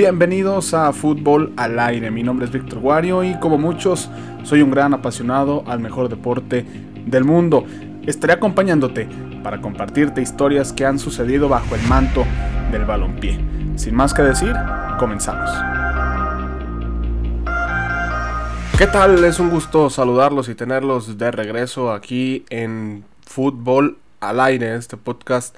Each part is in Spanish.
Bienvenidos a Fútbol al Aire. Mi nombre es Víctor Guario y como muchos soy un gran apasionado al mejor deporte del mundo. Estaré acompañándote para compartirte historias que han sucedido bajo el manto del balompié. Sin más que decir, comenzamos. ¿Qué tal? Es un gusto saludarlos y tenerlos de regreso aquí en Fútbol al Aire, este podcast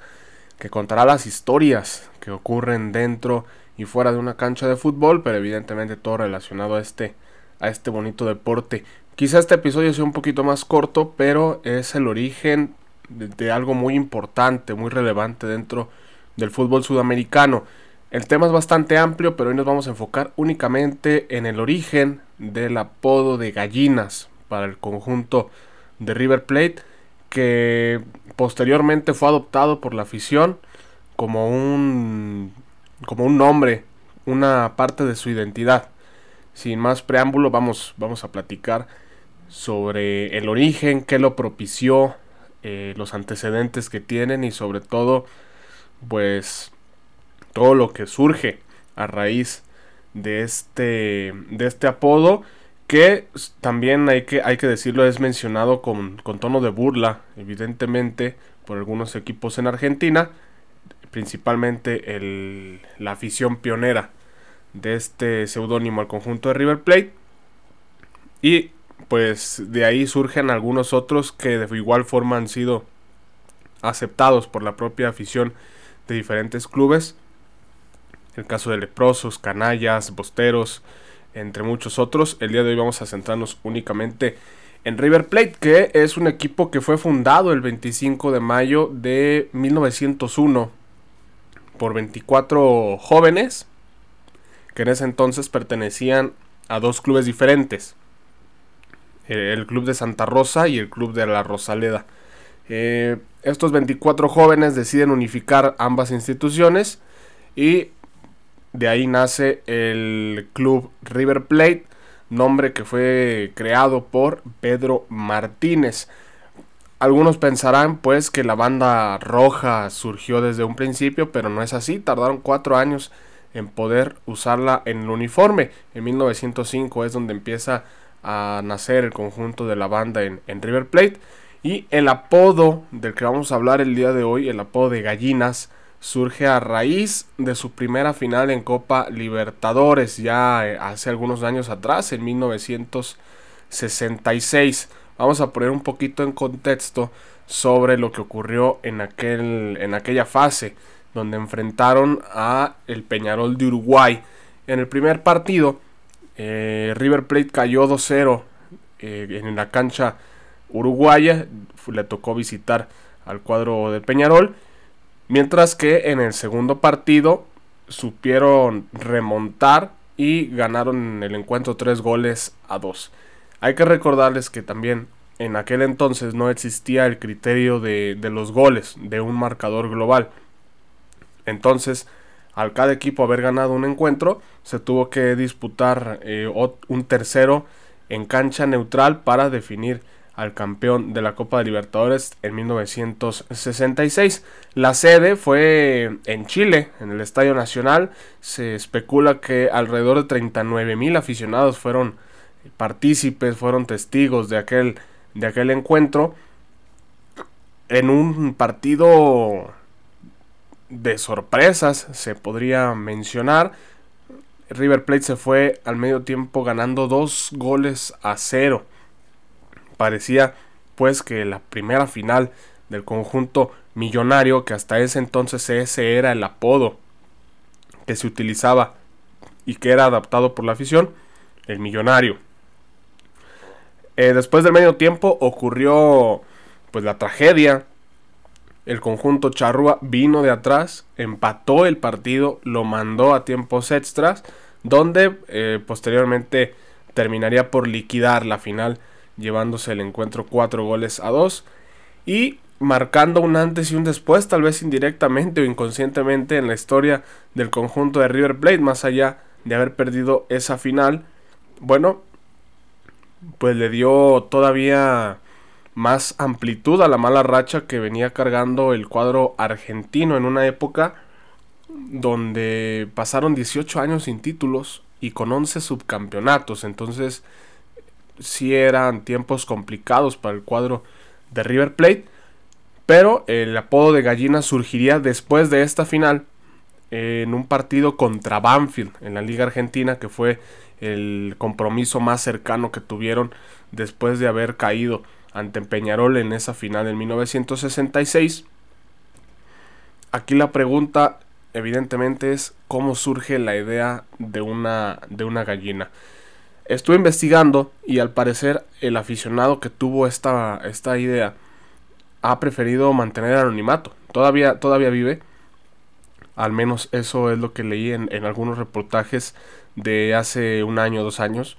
que contará las historias que ocurren dentro y fuera de una cancha de fútbol, pero evidentemente todo relacionado a este, a este bonito deporte. Quizá este episodio sea un poquito más corto, pero es el origen de, algo muy importante, muy relevante dentro del fútbol sudamericano. El tema es bastante amplio, pero hoy nos vamos a enfocar únicamente en el origen del apodo de gallinas para el conjunto de River Plate, que posteriormente fue adoptado por la afición como un como un nombre, una parte de su identidad. Sin más preámbulo, vamos, vamos a platicar sobre el origen, qué lo propició, eh, los antecedentes que tienen y sobre todo, pues, todo lo que surge a raíz de este, de este apodo que también hay que, hay que decirlo es mencionado con, con tono de burla, evidentemente, por algunos equipos en Argentina, principalmente el, la afición pionera de este seudónimo al conjunto de River Plate. Y pues de ahí surgen algunos otros que de igual forma han sido aceptados por la propia afición de diferentes clubes. El caso de leprosos, canallas, bosteros, entre muchos otros. El día de hoy vamos a centrarnos únicamente en River Plate, que es un equipo que fue fundado el 25 de mayo de 1901 por 24 jóvenes que en ese entonces pertenecían a dos clubes diferentes. El club de Santa Rosa y el club de la Rosaleda. Eh, estos 24 jóvenes deciden unificar ambas instituciones y de ahí nace el club River Plate, nombre que fue creado por Pedro Martínez. Algunos pensarán pues que la banda roja surgió desde un principio, pero no es así. Tardaron cuatro años en poder usarla en el uniforme. En 1905 es donde empieza a nacer el conjunto de la banda en, River Plate. Y el apodo del que vamos a hablar el día de hoy, el apodo de Gallinas, surge a raíz de su primera final en Copa Libertadores, ya eh, hace algunos años atrás, en 1966 vamos a poner un poquito en contexto sobre lo que ocurrió en, aquel, en aquella fase donde enfrentaron a el Peñarol de Uruguay. En el primer partido, eh, River Plate cayó 2-0 eh, en la cancha uruguaya. Le tocó visitar al cuadro del Peñarol. Mientras que en el segundo partido supieron remontar y ganaron el encuentro 3 goles a 2. Hay que recordarles que también en aquel entonces no existía el criterio de, los goles de un marcador global. Entonces, al cada equipo haber ganado un encuentro, se tuvo que disputar eh, un tercero en cancha neutral para definir al campeón de la Copa de Libertadores en 1966. La sede fue en Chile, en el Estadio Nacional. Se especula que alrededor de 39 mil aficionados fueron partícipes, fueron testigos de aquel, de aquel encuentro en un partido de sorpresas, se podría mencionar. River Plate se fue al medio tiempo ganando dos goles a cero. Parecía pues que la primera final del conjunto millonario, que hasta ese entonces ese era el apodo que se utilizaba y que era adaptado por la afición, el millonario. Eh, después del medio tiempo ocurrió pues la tragedia. El conjunto charrúa vino de atrás, empató el partido, lo mandó a tiempos extras, donde eh, posteriormente terminaría por liquidar la final, llevándose el encuentro 4 goles a 2 y marcando un antes y un después, tal vez indirectamente o inconscientemente en la historia del conjunto de River Plate, más allá de haber perdido esa final. Bueno, pues le dio todavía más amplitud a la mala racha que venía cargando el cuadro argentino en una época donde pasaron 18 años sin títulos y con 11 subcampeonatos. Entonces, sí eran tiempos complicados para el cuadro de River Plate. Pero el apodo de gallina surgiría después de esta final en un partido contra Banfield en la Liga Argentina, que fue el compromiso más cercano que tuvieron después de haber caído ante Peñarol en esa final en 1966. Aquí la pregunta evidentemente es cómo surge la idea de una, de una gallina. Estuve investigando y al parecer el aficionado que tuvo esta, esta idea ha preferido mantener anonimato. Todavía, todavía vive. Al menos eso es lo que leí en, algunos reportajes de hace un año o dos años.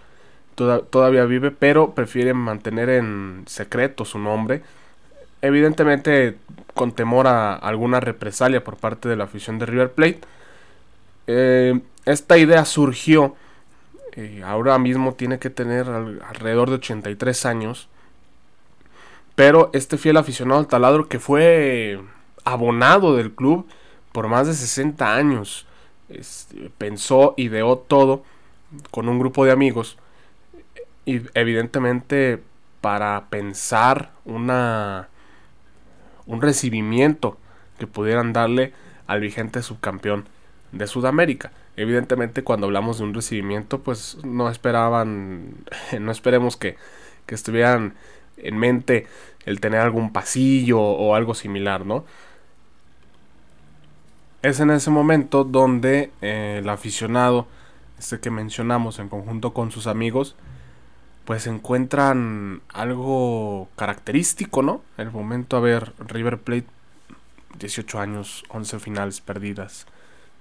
todavía vive, pero prefiere mantener en secreto su nombre. Evidentemente con temor a alguna represalia por parte de la afición de River Plate. Eh, esta idea surgió, eh, ahora mismo tiene que tener alrededor de 83 años pero este fiel aficionado al taladro que fue abonado del club por más de 60 años, este, pensó, ideó todo con un grupo de amigos y evidentemente para pensar una un recibimiento que pudieran darle al vigente subcampeón de Sudamérica. Evidentemente cuando hablamos de un recibimiento pues no esperaban, no esperemos que, que estuvieran en mente el tener algún pasillo o algo similar, ¿no? Es en ese momento donde eh, el aficionado, este que mencionamos en conjunto con sus amigos, pues encuentran algo característico, ¿no? El momento a ver River Plate, 18 años, 11 finales perdidas,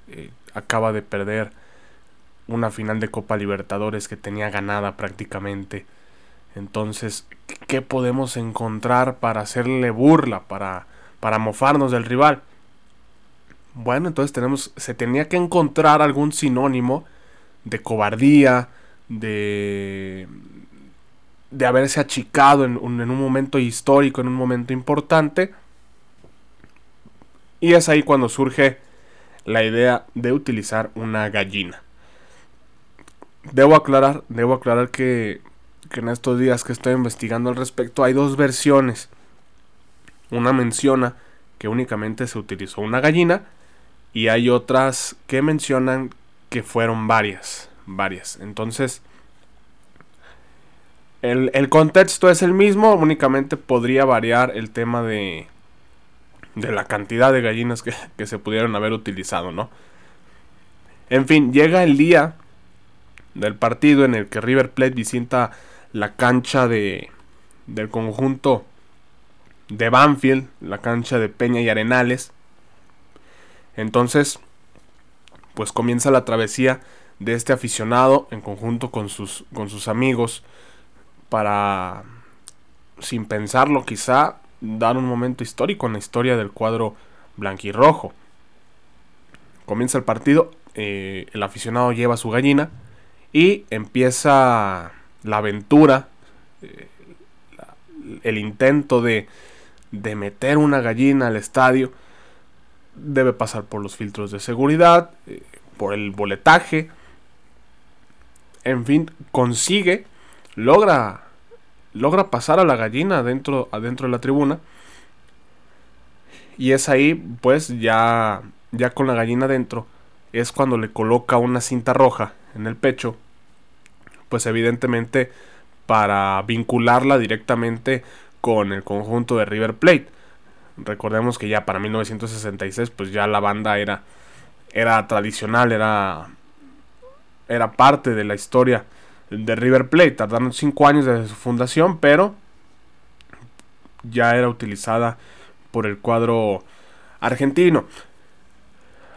eh, acaba de perder una final de Copa Libertadores que tenía ganada prácticamente entonces, ¿qué podemos encontrar para hacerle burla, para, para mofarnos del rival? Bueno, entonces tenemos, se tenía que encontrar algún sinónimo de cobardía, de, de haberse achicado en un, en un momento histórico, en un momento importante. Y es ahí cuando surge la idea de utilizar una gallina. Debo aclarar, debo aclarar que que en estos días que estoy investigando al respecto hay dos versiones. Una menciona que únicamente se utilizó una gallina y hay otras que mencionan que fueron varias, varias. Entonces, el, contexto es el mismo, únicamente podría variar el tema de, de la cantidad de gallinas que, que se pudieron haber utilizado, ¿no? En fin, llega el día del partido en el que River Plate visita la cancha de, del conjunto de Banfield, la cancha de Peña y Arenales. Entonces, pues comienza la travesía de este aficionado en conjunto con sus, con sus amigos para, sin pensarlo quizá, dar un momento histórico en la historia del cuadro blanquirrojo. Comienza el partido, eh, el aficionado lleva su gallina y empieza la aventura, eh, el intento de, de meter una gallina al estadio, debe pasar por los filtros de seguridad, eh, por el boletaje, en fin, consigue, logra, logra pasar a la gallina adentro, adentro de la tribuna. Y es ahí, pues ya, ya con la gallina adentro, es cuando le coloca una cinta roja en el pecho pues evidentemente para vincularla directamente con el conjunto de River Plate. Recordemos que ya para 1966 pues ya la banda era era tradicional, era era parte de la historia de River Plate. Tardaron cinco años desde su fundación, pero ya era utilizada por el cuadro argentino.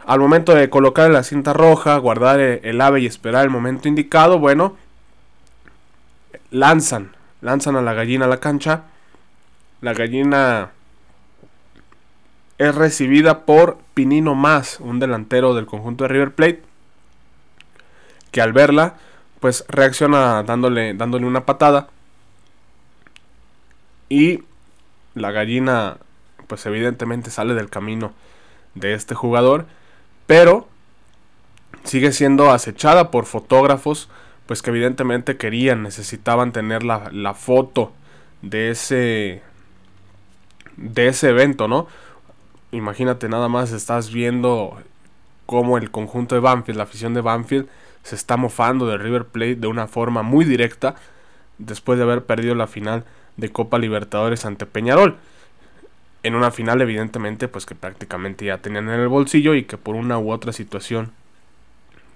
Al momento de colocar la cinta roja, guardar el ave y esperar el momento indicado, bueno, lanzan, lanzan a la gallina a la cancha. La gallina es recibida por Pinino Más, un delantero del conjunto de River Plate, que al verla, pues reacciona dándole, dándole una patada. Y la gallina, pues evidentemente sale del camino de este jugador. pero sigue siendo acechada por fotógrafos, pues que evidentemente querían, necesitaban tener la, la foto de ese de ese evento, ¿no? Imagínate nada más estás viendo cómo el conjunto de Banfield, la afición de Banfield se está mofando de River Plate de una forma muy directa después de haber perdido la final de Copa Libertadores ante Peñarol. En una final evidentemente pues que prácticamente ya tenían en el bolsillo y que por una u otra situación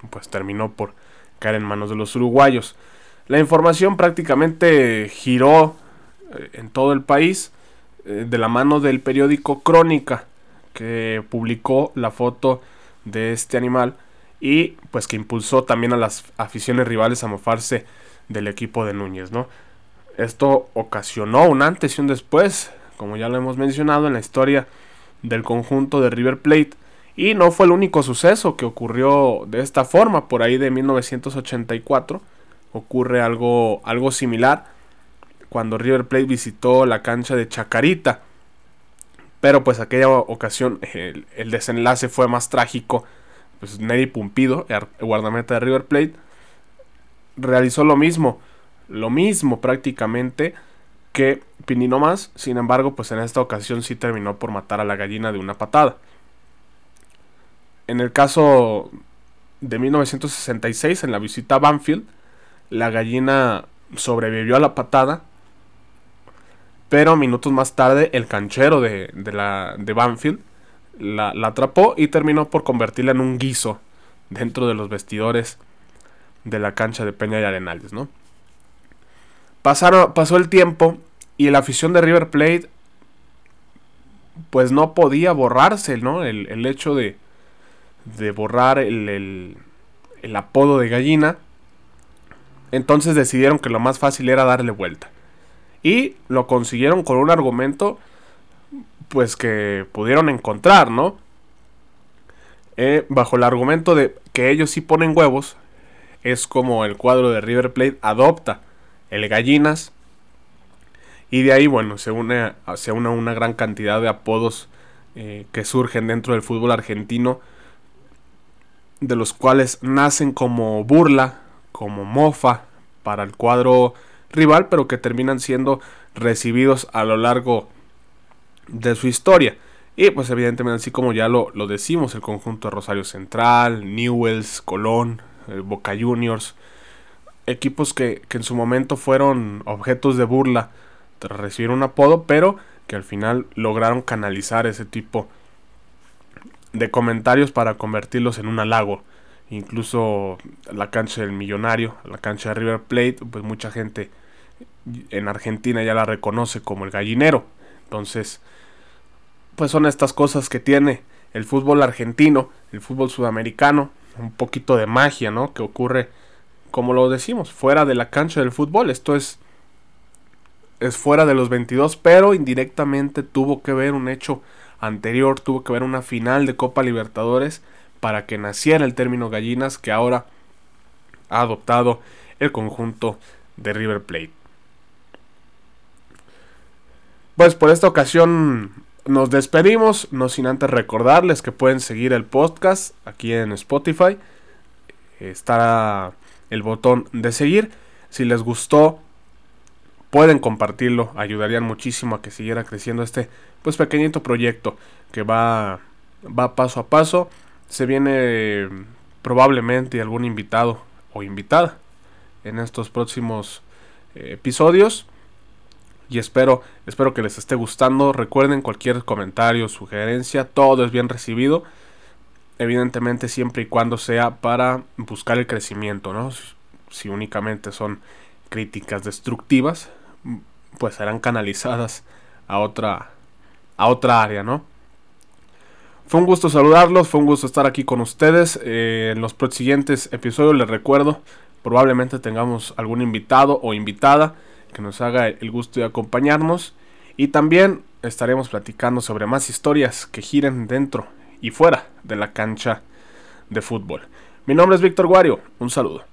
pues terminó por caer en manos de los uruguayos. La información prácticamente giró eh, en todo el país eh, de la mano del periódico Crónica que publicó la foto de este animal y pues que impulsó también a las aficiones rivales a mofarse del equipo de Núñez, ¿no? Esto ocasionó un antes y un después, como ya lo hemos mencionado en la historia del conjunto de River Plate y no fue el único suceso que ocurrió de esta forma, por ahí de 1984 ocurre algo algo similar cuando River Plate visitó la cancha de Chacarita. Pero pues aquella ocasión el, desenlace fue más trágico. Pues Neri Pumpido, el guardameta de River Plate, realizó lo mismo. Lo mismo prácticamente que Pinino más. Sin embargo, pues en esta ocasión sí terminó por matar a la gallina de una patada. En el caso de 1966, en la visita a Banfield, la gallina sobrevivió a la patada pero minutos más tarde, el canchero de, la, de Banfield la, atrapó y terminó por convertirla en un guiso dentro de los vestidores de la cancha de Peña y Arenales, ¿no? Pasaron, pasó el tiempo y la afición de River Plate pues no podía borrarse, ¿no? El, hecho de, de borrar el, el apodo de gallina. Entonces decidieron que lo más fácil era darle vuelta. Y lo consiguieron con un argumento pues que pudieron encontrar, ¿no? Eh, bajo el argumento de que ellos sí ponen huevos, es como el cuadro de River Plate adopta el gallinas. Y de ahí, bueno, se une, se une una gran cantidad de apodos eh, que surgen dentro del fútbol argentino, de los cuales nacen como burla, como mofa para el cuadro rival, pero que terminan siendo recibidos a lo largo de su historia. Y pues evidentemente así como ya lo, decimos, el conjunto de Rosario Central, Newells, Colón, eh, Boca Juniors, equipos que, que, en su momento fueron objetos de burla tras recibir un apodo, pero que al final lograron canalizar ese tipo de comentarios para convertirlos en un halago. Incluso la cancha del Millonario, la cancha de River Plate, pues mucha gente en Argentina ya la reconoce como el gallinero. Entonces, pues son estas cosas que tiene el fútbol argentino, el fútbol sudamericano, un poquito de magia, ¿no? Que ocurre, como lo decimos, fuera de la cancha del fútbol. Esto es es fuera de los 22, pero indirectamente tuvo que ver un hecho anterior, tuvo que ver una final de Copa Libertadores para que naciera el término gallinas que ahora ha adoptado el conjunto de River Plate. Pues por esta ocasión nos despedimos, no sin antes recordarles que pueden seguir el podcast aquí en Spotify. Está el botón de seguir. Si les gustó, pueden compartirlo, ayudarían muchísimo a que siguiera creciendo este pues pequeñito proyecto que va va paso a paso. Se viene probablemente algún invitado o invitada en estos próximos eh, episodios y espero, espero que les esté gustando. Recuerden cualquier comentario, sugerencia, todo es bien recibido. Evidentemente siempre y cuando sea para buscar el crecimiento, ¿no? Si únicamente son críticas destructivas, pues serán canalizadas a otra a otra área, ¿no? Fue un gusto saludarlos, fue un gusto estar aquí con ustedes. Eh, en los siguientes episodios les recuerdo, probablemente tengamos algún invitado o invitada que nos haga el gusto de acompañarnos. Y también estaremos platicando sobre más historias que giren dentro y fuera de la cancha de fútbol. Mi nombre es Víctor Guario, un saludo.